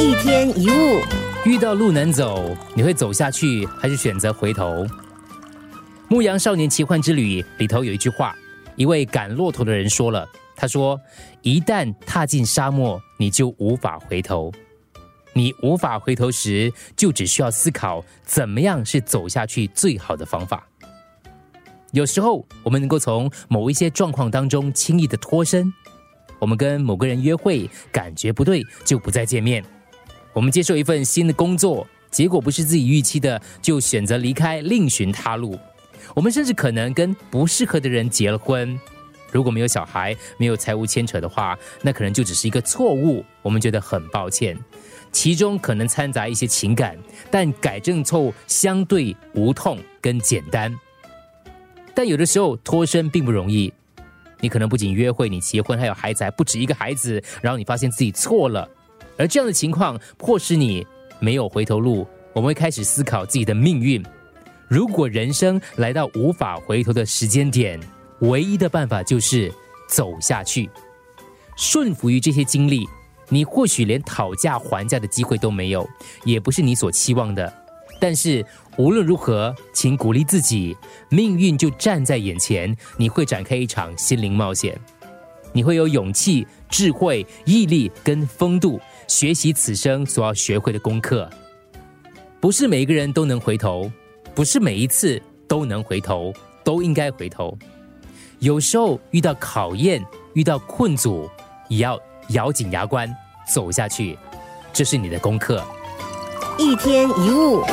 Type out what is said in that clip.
一天一物，遇到路难走，你会走下去还是选择回头？《牧羊少年奇幻之旅》里头有一句话，一位赶骆驼的人说了：“他说，一旦踏进沙漠，你就无法回头。你无法回头时，就只需要思考怎么样是走下去最好的方法。有时候，我们能够从某一些状况当中轻易的脱身。我们跟某个人约会，感觉不对，就不再见面。”我们接受一份新的工作，结果不是自己预期的，就选择离开，另寻他路。我们甚至可能跟不适合的人结了婚。如果没有小孩，没有财务牵扯的话，那可能就只是一个错误。我们觉得很抱歉，其中可能掺杂一些情感，但改正错误相对无痛跟简单。但有的时候脱身并不容易，你可能不仅约会，你结婚还有孩子，还不止一个孩子，然后你发现自己错了。而这样的情况迫使你没有回头路，我们会开始思考自己的命运。如果人生来到无法回头的时间点，唯一的办法就是走下去，顺服于这些经历。你或许连讨价还价的机会都没有，也不是你所期望的。但是无论如何，请鼓励自己，命运就站在眼前，你会展开一场心灵冒险，你会有勇气、智慧、毅力跟风度。学习此生所要学会的功课，不是每一个人都能回头，不是每一次都能回头，都应该回头。有时候遇到考验，遇到困阻，也要咬紧牙关走下去，这是你的功课。一天一物。